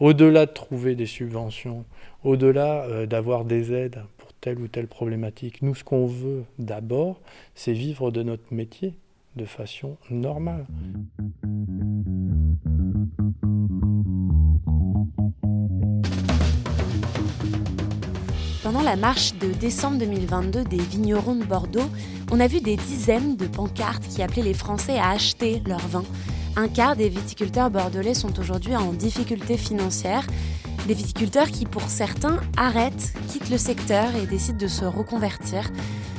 Au-delà de trouver des subventions, au-delà euh, d'avoir des aides pour telle ou telle problématique, nous ce qu'on veut d'abord, c'est vivre de notre métier de façon normale. Pendant la marche de décembre 2022 des vignerons de Bordeaux, on a vu des dizaines de pancartes qui appelaient les Français à acheter leur vin. Un quart des viticulteurs bordelais sont aujourd'hui en difficulté financière. Des viticulteurs qui, pour certains, arrêtent, quittent le secteur et décident de se reconvertir.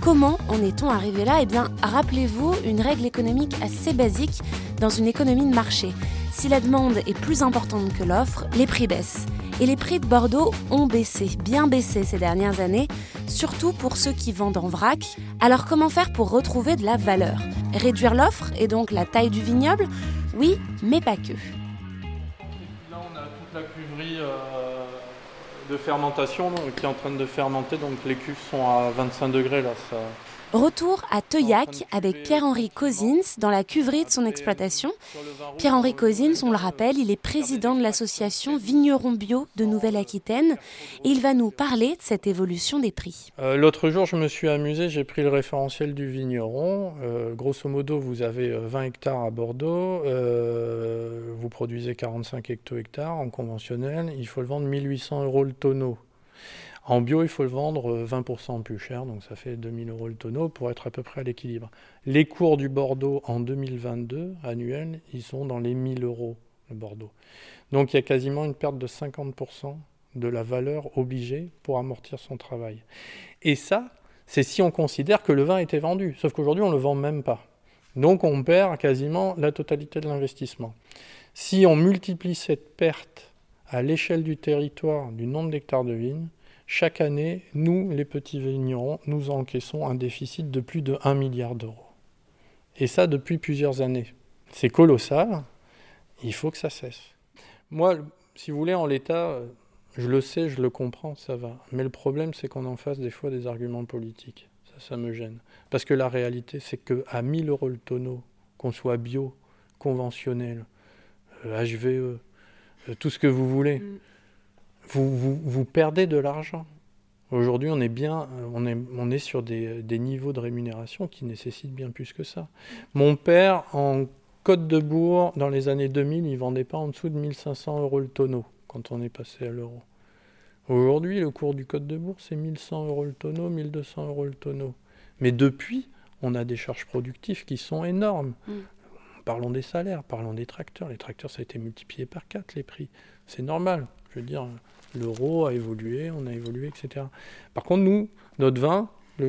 Comment en est-on arrivé là? Eh bien, rappelez-vous une règle économique assez basique dans une économie de marché. Si la demande est plus importante que l'offre, les prix baissent. Et les prix de Bordeaux ont baissé, bien baissé ces dernières années, surtout pour ceux qui vendent en vrac. Alors comment faire pour retrouver de la valeur? Réduire l'offre et donc la taille du vignoble? Oui, mais pas que. Là, on a toute la cuverie euh, de fermentation qui est en train de fermenter. Donc les cuves sont à 25 degrés. Là, ça... Retour à Teuillac avec Pierre-Henri Cosins dans la cuverie de son exploitation. Pierre-Henri Cosins, on le rappelle, il est président de l'association Vignerons Bio de Nouvelle-Aquitaine il va nous parler de cette évolution des prix. Euh, L'autre jour, je me suis amusé, j'ai pris le référentiel du vigneron. Euh, grosso modo, vous avez euh, 20 hectares à Bordeaux, euh, vous produisez 45 hecto-hectares en conventionnel, il faut le vendre 1800 euros le tonneau. En bio, il faut le vendre euh, 20% plus cher, donc ça fait 2000 euros le tonneau pour être à peu près à l'équilibre. Les cours du Bordeaux en 2022 annuels, ils sont dans les 1000 euros le Bordeaux. Donc il y a quasiment une perte de 50% de la valeur obligée pour amortir son travail. Et ça, c'est si on considère que le vin était vendu. Sauf qu'aujourd'hui, on ne le vend même pas. Donc on perd quasiment la totalité de l'investissement. Si on multiplie cette perte à l'échelle du territoire, du nombre d'hectares de vignes, chaque année, nous, les petits vignerons, nous encaissons un déficit de plus de 1 milliard d'euros. Et ça depuis plusieurs années. C'est colossal, il faut que ça cesse. Moi, si vous voulez, en l'état, euh, je le sais, je le comprends, ça va. Mais le problème, c'est qu'on en fasse des fois des arguments politiques. Ça, ça me gêne. Parce que la réalité, c'est qu'à 1000 euros le tonneau, qu'on soit bio, conventionnel, euh, HVE, euh, tout ce que vous voulez, Mm. Vous, vous, vous perdez de l'argent. Aujourd'hui, on est bien, on est, on est sur des, des niveaux de rémunération qui nécessitent bien plus que ça. Mon père, en Côte de Bourg, dans les années 2000, il vendait pas en dessous de 1500 euros le tonneau quand on est passé à l'euro. Aujourd'hui, le cours du Côte de Bourg, c'est 1100 euros le tonneau, 1200 euros le tonneau. Mais depuis, on a des charges productives qui sont énormes. Mm. Parlons des salaires, parlons des tracteurs. Les tracteurs, ça a été multiplié par 4 les prix. C'est normal. Je veux dire, l'euro a évolué, on a évolué, etc. Par contre, nous, notre vin, au,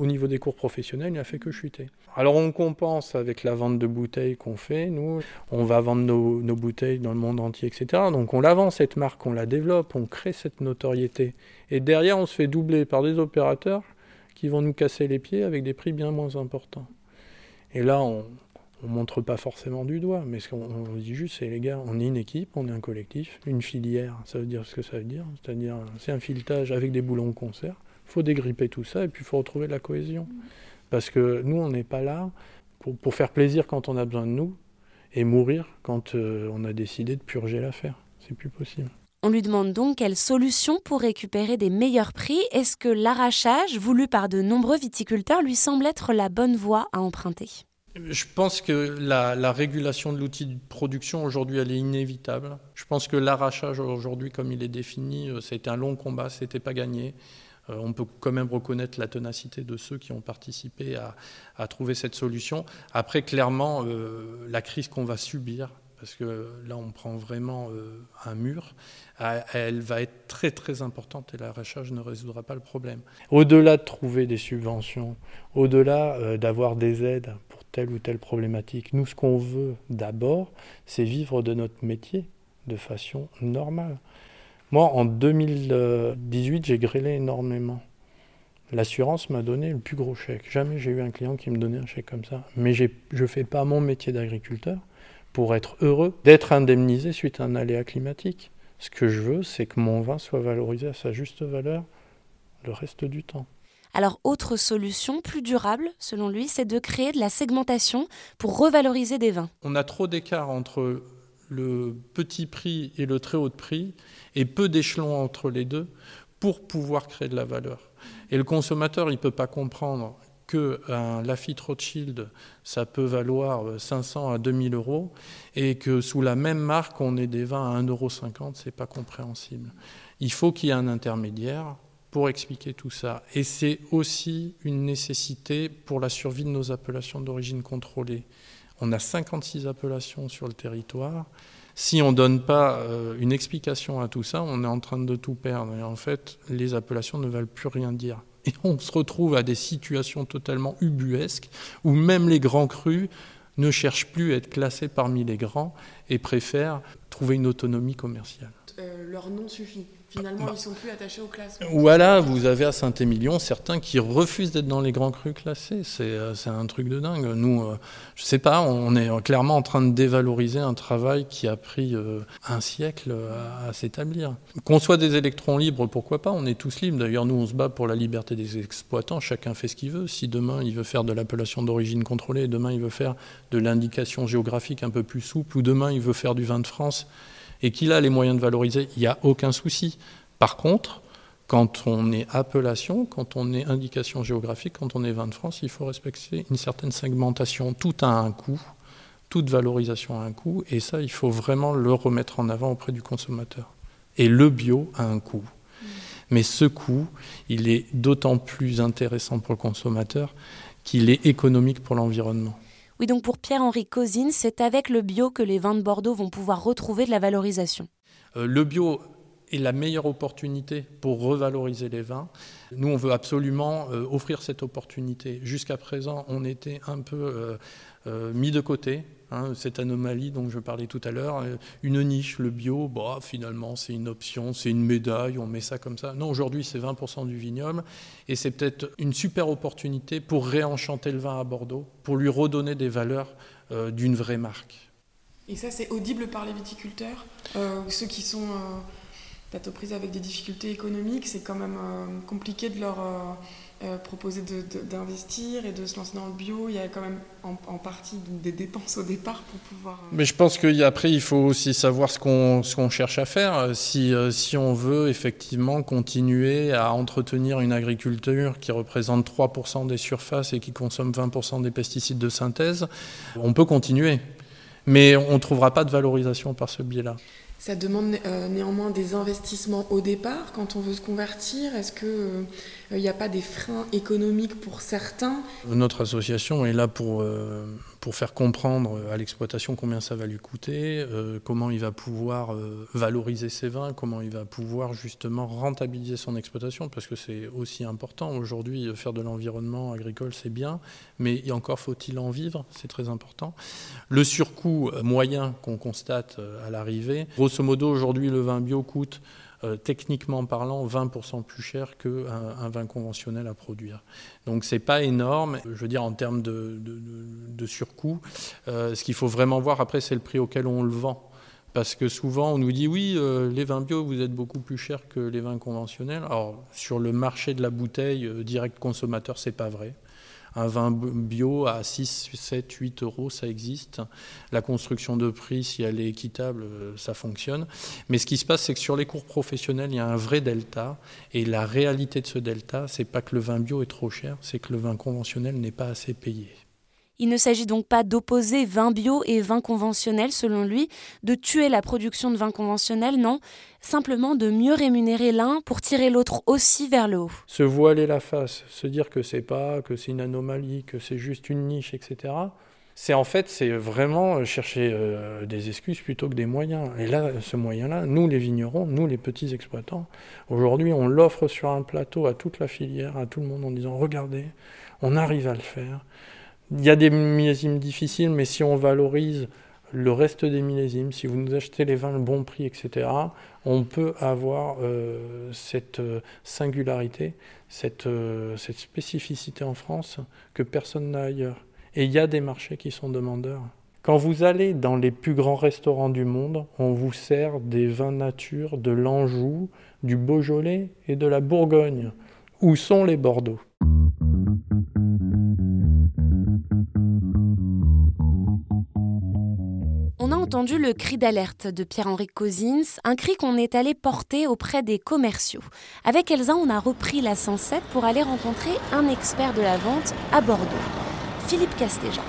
au niveau des cours professionnels, il n'a fait que chuter. Alors on compense avec la vente de bouteilles qu'on fait. Nous, on va vendre nos, nos bouteilles dans le monde entier, etc. Donc on la vend, cette marque, on la développe, on crée cette notoriété. Et derrière, on se fait doubler par des opérateurs qui vont nous casser les pieds avec des prix bien moins importants. Et là, on ne montre pas forcément du doigt, mais ce qu'on on dit juste, c'est les gars, on est une équipe, on est un collectif, une filière, ça veut dire ce que ça veut dire, c'est-à-dire c'est un filetage avec des boulons de concert, il faut dégripper tout ça et puis il faut retrouver de la cohésion. Parce que nous, on n'est pas là pour, pour faire plaisir quand on a besoin de nous et mourir quand euh, on a décidé de purger l'affaire. C'est plus possible. On lui demande donc quelle solution pour récupérer des meilleurs prix. Est-ce que l'arrachage, voulu par de nombreux viticulteurs, lui semble être la bonne voie à emprunter? Je pense que la, la régulation de l'outil de production aujourd'hui, elle est inévitable. Je pense que l'arrachage aujourd'hui, comme il est défini, euh, ça a été un long combat, c'était pas gagné. Euh, on peut quand même reconnaître la ténacité de ceux qui ont participé à, trouver cette solution. Après, clairement, euh, la crise qu'on va subir, parce que là, on prend vraiment un mur, elle va être très très importante et l'arrachage ne résoudra pas le problème. Au-delà de trouver des subventions, au-delà d'avoir des aides telle ou telle problématique. Nous, ce qu'on veut d'abord, c'est vivre de notre métier de façon normale. Moi, en 2018, j'ai grêlé énormément. L'assurance m'a donné le plus gros chèque. Jamais j'ai eu un client qui me donnait un chèque comme ça. Mais je ne fais pas mon métier d'agriculteur pour être heureux d'être indemnisé suite à un aléa climatique. Ce que je veux, c'est que mon vin soit valorisé à sa juste valeur le reste du temps. Alors, autre solution plus durable, selon lui, c'est de créer de la segmentation pour revaloriser des vins. On a trop d'écart entre le petit prix et le très haut de prix, et peu d'échelons entre les deux pour pouvoir créer de la valeur. Et le consommateur, il ne peut pas comprendre qu'un Lafitte Rothschild, ça peut valoir 500 à 2000 euros, et que sous la même marque, on ait des vins à 1,50 euros, c'est pas compréhensible. Il faut qu'il y ait un intermédiaire pour expliquer tout ça. Et c'est aussi une nécessité pour la survie de nos appellations d'origine contrôlée. On a 56 appellations sur le territoire. Si on ne donne pas euh, une explication à tout ça, on est en train de tout perdre. Et en fait, les appellations ne veulent plus rien dire. Et on se retrouve à des situations totalement ubuesques où même les grands crus ne cherchent plus à être classés parmi les grands et préfèrent trouver une autonomie commerciale. Euh, leur nom suffit. Finalement, ils sont plus attachés aux classes. Voilà, vous avez à Saint-Émilion certains qui refusent d'être dans les grands crus classés. C'est euh, un truc de dingue. Nous, euh, je sais pas, on est clairement en train de dévaloriser un travail qui a pris euh, un siècle à, s'établir. Qu'on soit des électrons libres, pourquoi pas On est tous libres. D'ailleurs, nous, on se bat pour la liberté des exploitants. Chacun fait ce qu'il veut. Si demain, il veut faire de l'appellation d'origine contrôlée, demain, il veut faire de l'indication géographique un peu plus souple, ou demain, il veut faire du vin de France, et qu'il a les moyens de valoriser, il n'y a aucun souci. Par contre, quand on est appellation, quand on est indication géographique, quand on est vin de France, il faut respecter une certaine segmentation. Tout a un coût, toute valorisation a un coût, et ça, il faut vraiment le remettre en avant auprès du consommateur. Et le bio a un coût. Mais ce coût, il est d'autant plus intéressant pour le consommateur qu'il est économique pour l'environnement. Oui, donc pour Pierre-Henri Cosine, c'est avec le bio que les vins de Bordeaux vont pouvoir retrouver de la valorisation. Euh, le bio est la meilleure opportunité pour revaloriser les vins. Nous, on veut absolument euh, offrir cette opportunité. Jusqu'à présent, on était un peu euh, mis de côté. Hein, cette anomalie dont je parlais tout à l'heure, une niche, le bio, bah, finalement c'est une option, c'est une médaille, on met ça comme ça. Non, aujourd'hui c'est 20% du vignoble et c'est peut-être une super opportunité pour réenchanter le vin à Bordeaux, pour lui redonner des valeurs euh, d'une vraie marque. Et ça c'est audible par les viticulteurs, euh, ceux qui sont euh, peut-être aux prises avec des difficultés économiques, c'est quand même compliqué de leur euh, proposer d'investir et de se lancer dans le bio, il y a quand même en, partie des dépenses au départ pour pouvoir... Euh, Mais je pense qu'après, il faut aussi savoir ce qu'on cherche à faire. Si, euh, si on veut effectivement continuer à entretenir une agriculture qui représente 3% des surfaces et qui consomme 20% des pesticides de synthèse, on peut continuer. Mais on ne trouvera pas de valorisation par ce biais-là. Ça demande néanmoins des investissements au départ quand on veut se convertir. Est-ce n'y euh, a pas des freins économiques pour certains Notre association est là pour, euh, pour faire comprendre à l'exploitation combien ça va lui coûter, comment il va pouvoir valoriser ses vins, comment il va pouvoir justement rentabiliser son exploitation, parce que c'est aussi important. Aujourd'hui, faire de l'environnement agricole, c'est bien, mais encore faut-il en vivre, c'est très important. Le surcoût moyen qu'on constate à l'arrivée, grosso modo, aujourd'hui, le vin bio coûte, euh, techniquement parlant, 20% plus cher qu'un un vin conventionnel à produire. Donc, c'est pas énorme, je veux dire, en termes de, surcoût. Euh, ce qu'il faut vraiment voir après, c'est le prix auquel on le vend. Parce que souvent, on nous dit oui, euh, les vins bio, vous êtes beaucoup plus chers que les vins conventionnels. Alors, sur le marché de la bouteille direct consommateur, c'est pas vrai. Un vin bio à 6, 7, 8 euros, ça existe. La construction de prix, si elle est équitable, euh, ça fonctionne. Mais ce qui se passe, c'est que sur les cours professionnels, il y a un vrai delta. Et la réalité de ce delta, c'est pas que le vin bio est trop cher, c'est que le vin conventionnel n'est pas assez payé. Il ne s'agit donc pas d'opposer vin bio et vin conventionnel, selon lui, de tuer la production de vin conventionnel, non, simplement de mieux rémunérer l'un pour tirer l'autre aussi vers le haut. Se voiler la face, se dire que c'est pas, que c'est une anomalie, que c'est juste une niche, etc. C'est en fait, c'est vraiment chercher euh, des excuses plutôt que des moyens. Et là, ce moyen-là, nous les vignerons, nous les petits exploitants, aujourd'hui, on l'offre sur un plateau à toute la filière, à tout le monde en disant regardez, on arrive à le faire Il y a des millésimes difficiles, mais si on valorise le reste des millésimes, si vous nous achetez les vins le bon prix, etc., on peut avoir euh, cette euh, singularité, cette, euh, cette spécificité en France que personne n'a ailleurs. Et il y a des marchés qui sont demandeurs. Quand vous allez dans les plus grands restaurants du monde, on vous sert des vins nature de l'Anjou, du Beaujolais et de la Bourgogne. Où sont les Bordeaux? Le cri d'alerte de Pierre-Henri Cosins, un cri qu'on est allé porter auprès des commerciaux. Avec Elsa, on a repris la 107 pour aller rencontrer un expert de la vente à Bordeaux, Philippe Castéja.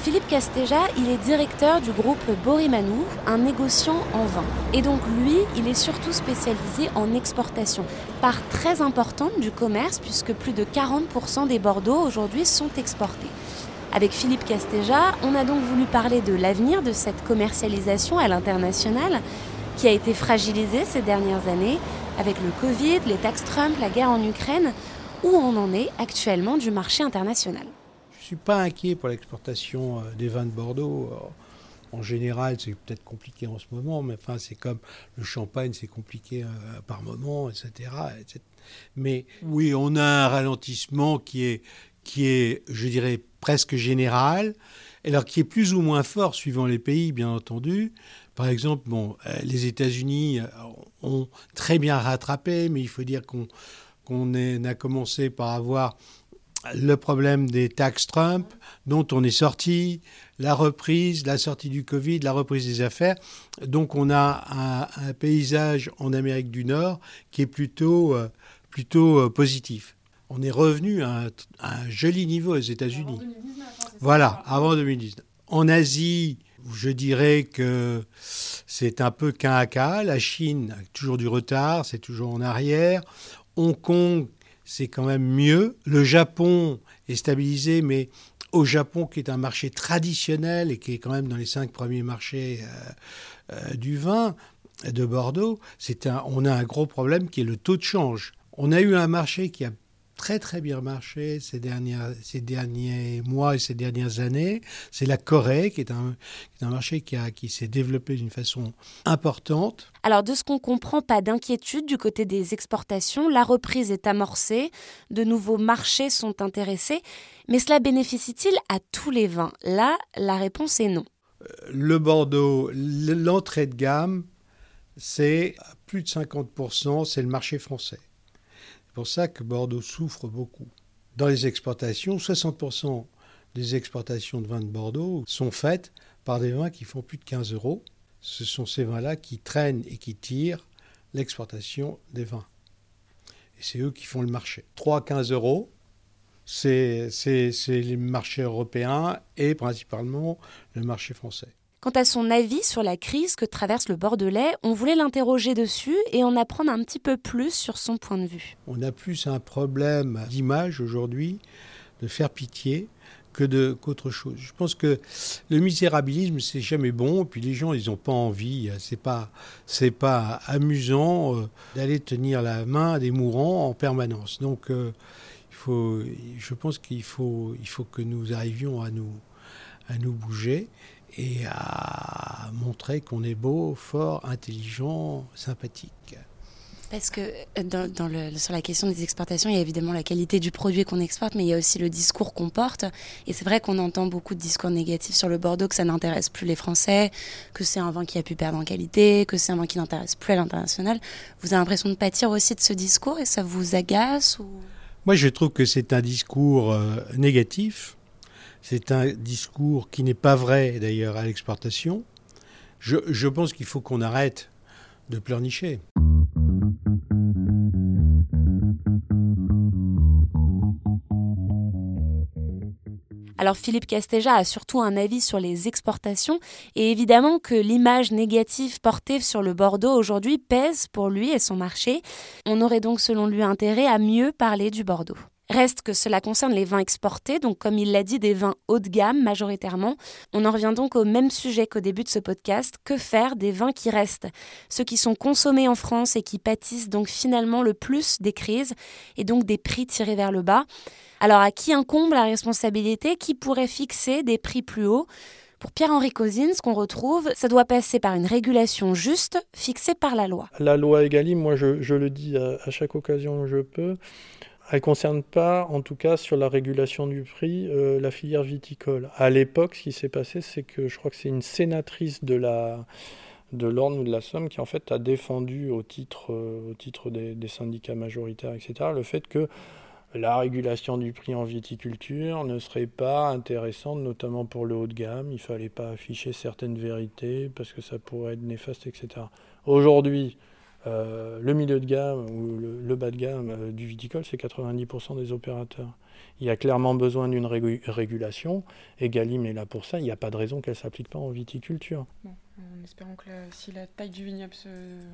Philippe Castéja, il est directeur du groupe Borimanou, un négociant en vin. Et donc lui, il est surtout spécialisé en exportation, part très importante du commerce puisque plus de 40% des Bordeaux aujourd'hui sont exportés. Avec Philippe Castéja, on a donc voulu parler de l'avenir de cette commercialisation à l'international qui a été fragilisée ces dernières années avec le Covid, les taxes Trump, la guerre en Ukraine, où on en est actuellement du marché international? Suis pas inquiet pour l'exportation euh, des vins de Bordeaux. En général, c'est peut-être compliqué en ce moment, mais enfin, c'est comme le champagne, c'est compliqué euh, par moment, etc., Mais oui, on a un ralentissement qui est, qui est, je dirais, presque général, alors qui est plus ou moins fort suivant les pays, bien entendu. Par exemple, bon, euh, les États-Unis ont très bien rattrapé, mais il faut dire qu'on a commencé par avoir le problème des taxes Trump, dont on est sorti, la reprise, la sortie du Covid, la reprise des affaires. Donc on a un, paysage en Amérique du Nord qui est plutôt, euh, plutôt euh, positif. On est revenu à un, joli niveau aux États-Unis. Hein, voilà, avant 2019. En Asie, je dirais que c'est un peu qu'un à cas. La Chine a toujours du retard, c'est toujours en arrière. Hong Kong c'est quand même mieux. Le Japon est stabilisé, mais au Japon, qui est un marché traditionnel et qui est quand même dans les cinq premiers marchés euh, euh, du vin de Bordeaux, on a un gros problème qui est le taux de change. On a eu un marché qui a très très bien marché ces, dernières, ces derniers mois et ces dernières années. C'est la Corée qui est un, un marché qui, a, qui s'est développé d'une façon importante. Alors de ce qu'on comprend, pas d'inquiétude du côté des exportations. La reprise est amorcée, de nouveaux marchés sont intéressés. Mais cela bénéficie-t-il à tous les vins? Là, la réponse est non. Le Bordeaux, l'entrée de gamme, c'est plus de 50%, c'est le marché français pour ça que Bordeaux souffre beaucoup. Dans les exportations, 60% des exportations de vins de Bordeaux sont faites par des vins qui font plus de 15 euros. Ce sont ces vins-là qui traînent et qui tirent l'exportation des vins. Et c'est eux qui font le marché. 3 à 15 euros, c'est les marchés européens et principalement le marché français. Quant à son avis sur la crise que traverse le Bordelais, on voulait l'interroger dessus et en apprendre un petit peu plus sur son point de vue. On a plus un problème d'image aujourd'hui, de faire pitié, que de qu'autre chose. Je pense que le misérabilisme c'est jamais bon, et puis les gens ils n'ont pas envie, c'est pas c'est pas amusant euh, d'aller tenir la main des mourants en permanence. Donc euh, il faut, je pense qu'il faut il faut que nous arrivions à nous à nous bouger et à montrer qu'on est beau, fort, intelligent, sympathique. Parce que euh, dans, le, sur la question des exportations, il y a évidemment la qualité du produit qu'on exporte, mais il y a aussi le discours qu'on porte. Et c'est vrai qu'on entend beaucoup de discours négatifs sur le Bordeaux, que ça n'intéresse plus les Français, que c'est un vin qui a pu perdre en qualité, que c'est un vin qui n'intéresse plus à l'international. Vous avez l'impression de pâtir aussi de ce discours et ça vous agace ou... Moi, je trouve que c'est un discours euh, négatif c'est un discours qui n'est pas vrai d'ailleurs à l'exportation. Je, pense qu'il faut qu'on arrête de pleurnicher. Alors Philippe Castéja a surtout un avis sur les exportations et évidemment que l'image négative portée sur le Bordeaux aujourd'hui pèse pour lui et son marché. On aurait donc selon lui intérêt à mieux parler du Bordeaux. Reste que cela concerne les vins exportés, donc comme il l'a dit, des vins haut de gamme majoritairement. On en revient donc au même sujet qu'au début de ce podcast. Que faire des vins qui restent? Ceux qui sont consommés en France et qui pâtissent donc finalement le plus des crises et donc des prix tirés vers le bas. Alors à qui incombe la responsabilité? Qui pourrait fixer des prix plus hauts? Pour Pierre-Henri Cosine, ce qu'on retrouve, ça doit passer par une régulation juste fixée par la loi. La loi Egalim, moi je, le dis à, chaque occasion où je peux, elle ne concerne pas, en tout cas sur la régulation du prix, euh, la filière viticole. À l'époque, ce qui s'est passé, c'est que je crois que c'est une sénatrice de la de l'Orne ou de la Somme qui en fait a défendu au titre, euh, au titre des, des, syndicats majoritaires, etc., le fait que la régulation du prix en viticulture ne serait pas intéressante, notamment pour le haut de gamme. Il ne fallait pas afficher certaines vérités parce que ça pourrait être néfaste, etc. Aujourd'hui, euh, le milieu de gamme ou le, bas de gamme euh, du viticole, c'est 90% des opérateurs. Il y a clairement besoin d'une régulation, et Galim est là pour ça. Il n'y a pas de raison qu'elle ne s'applique pas en viticulture. en espérant que si la taille du vignoble se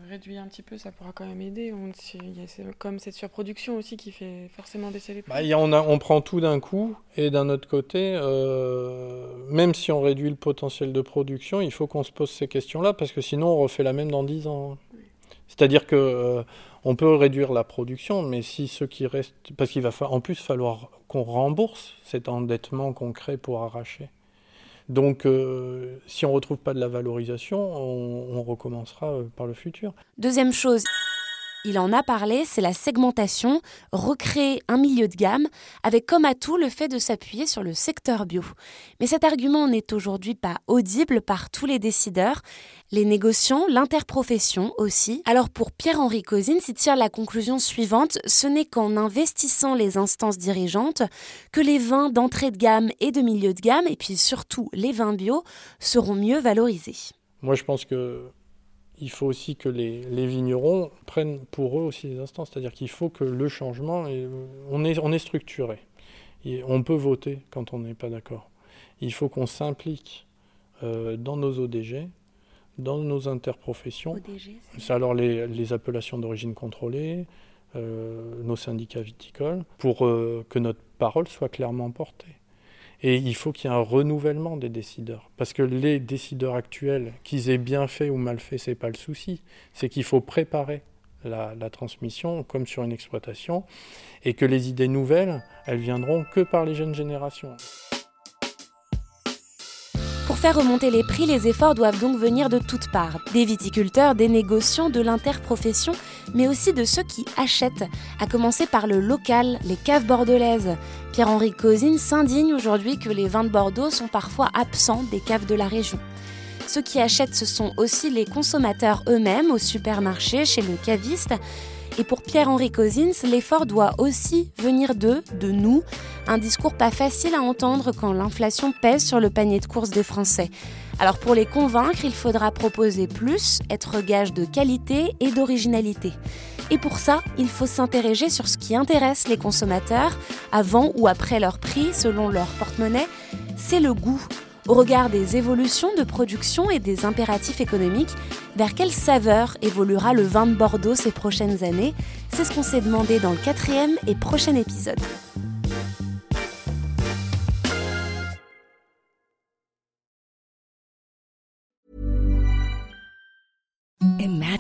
réduit un petit peu, ça pourra quand même aider. il y a comme cette surproduction aussi qui fait forcément baisser les prix. Bah, on, on, prend tout d'un coup, et d'un autre côté, euh, même si on réduit le potentiel de production, il faut qu'on se pose ces questions-là, parce que sinon on refait la même dans 10 ans. C'est-à-dire que euh, on peut réduire la production, mais si ce qui reste, parce qu'il va en plus falloir qu'on rembourse cet endettement qu'on crée pour arracher. Donc, euh, si on ne retrouve pas de la valorisation, on, recommencera euh, par le futur. Deuxième chose, il en a parlé, c'est la segmentation, recréer un milieu de gamme, avec comme atout le fait de s'appuyer sur le secteur bio. Mais cet argument n'est aujourd'hui pas audible par tous les décideurs, les négociants, l'interprofession aussi. Alors pour Pierre-Henri Cosine s'y tire la conclusion suivante, ce n'est qu'en investissant les instances dirigeantes que les vins d'entrée de gamme et de milieu de gamme, et puis surtout les vins bio, seront mieux valorisés. Moi je pense que il faut aussi que les, vignerons prennent pour eux aussi des instants. C'est-à-dire qu'il faut que le changement, on, est, on est structuré. on peut voter quand on n'est pas d'accord. Il faut qu'on s'implique euh, dans nos ODG, dans nos interprofessions. c'est alors les, appellations d'origine contrôlée, euh, nos syndicats viticoles, pour euh, que notre parole soit clairement portée. Et il faut qu'il y ait un renouvellement des décideurs. Parce que les décideurs actuels, qu'ils aient bien fait ou mal fait, ce n'est pas le souci. C'est qu'il faut préparer la, la, transmission comme sur une exploitation et que les idées nouvelles, elles viendront que par les jeunes générations. Pour faire remonter les prix, les efforts doivent donc venir de toutes parts. Des viticulteurs, des négociants, de l'interprofession, mais aussi de ceux qui achètent, à commencer par le local, les caves bordelaises. Pierre-Henri Cosine s'indigne aujourd'hui que les vins de Bordeaux sont parfois absents des caves de la région. Ceux qui achètent, ce sont aussi les consommateurs eux-mêmes au supermarché, chez le caviste, et pour Pierre-Henri Cosins, l'effort doit aussi venir de nous, un discours pas facile à entendre quand l'inflation pèse sur le panier de courses des Français. Alors pour les convaincre, il faudra proposer plus, être gage de qualité et d'originalité. Et pour ça, il faut s'interroger sur ce qui intéresse les consommateurs, avant ou après leur prix, selon leur porte-monnaie, c'est le goût au regard des évolutions de production et des impératifs économiques, vers quelle saveur évoluera le vin de Bordeaux ces prochaines années? C'est ce qu'on s'est demandé dans le quatrième et prochain épisode.